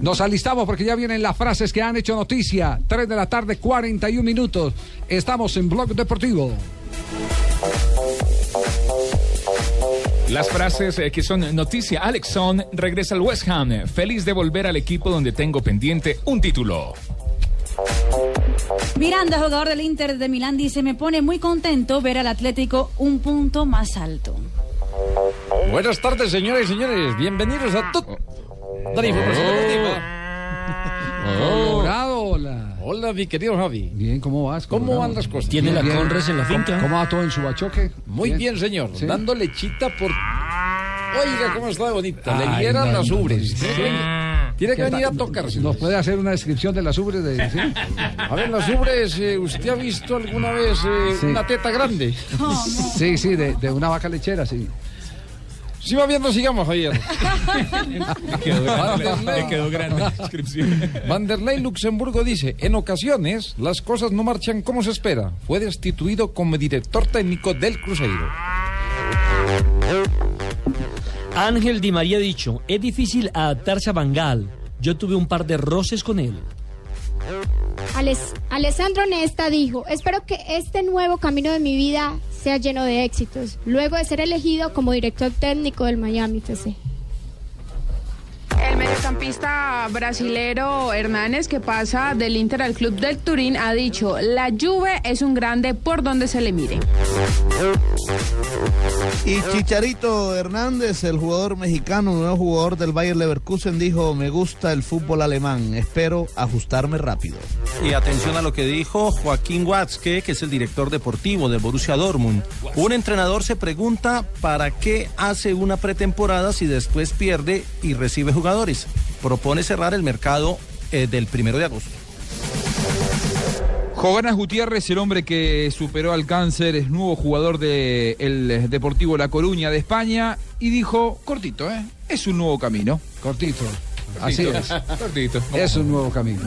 Nos alistamos porque ya vienen las frases que han hecho noticia. 3 de la tarde, 41 minutos. Estamos en Blog Deportivo. Las frases eh, que son noticia. Alexson regresa al West Ham, feliz de volver al equipo donde tengo pendiente un título. Miranda, jugador del Inter de Milán, dice, me pone muy contento ver al Atlético un punto más alto. Buenas tardes, señoras y señores. Bienvenidos a tu... Información deportiva. Colorado, hola. Hola, mi querido Javi. Bien, ¿cómo vas? ¿Cómo Colorado? van las cosas? ¿Tiene la. Conres en la finca? ¿Cómo va todo en su bachoque? Muy bien, señor. Sí. Dando lechita por... Oiga, cómo está de bonita. Le hieran no, las no, ubres. sí. Tiene que ¿Qué venir a tocarse. ¿Nos puede hacer una descripción de las ubres? De, ¿sí? A ver, las ubres, eh, ¿usted ha visto alguna vez eh, Sí. una teta grande? sí, sí, de, de una vaca lechera, sí. Si va viendo, sigamos, Javier. Le quedó grande, le quedó grande la descripción. Vanderlei Luxemburgo dice, en ocasiones las cosas no marchan como se espera. Fue destituido como director técnico del Cruzeiro. Ángel Di María ha dicho, es difícil adaptarse a Bangal. Yo tuve un par de roces con él. Ales- Alessandro Nesta dijo, espero que este nuevo camino de mi vida sea lleno de éxitos, luego de ser elegido como director técnico del Miami FC. El mediocampista brasilero Hernández, que pasa del Inter al club del Turín, ha dicho, la Juve es un grande por donde se le mire. Y Chicharito Hernández, el jugador mexicano, nuevo jugador del Bayer Leverkusen, dijo, me gusta el fútbol alemán, espero ajustarme rápido. Y atención a lo que dijo Joaquín Watzke, que es el director deportivo del Borussia Dortmund. Un entrenador se pregunta para qué hace una pretemporada si después pierde y recibe jugadores. Propone cerrar el mercado eh, del primero de agosto. Joganas Gutiérrez, el hombre que superó al cáncer, es nuevo jugador del Deportivo La Coruña de España y dijo, cortito, ¿eh? es un nuevo camino. Cortito. Así es. Cortito. Es un nuevo camino.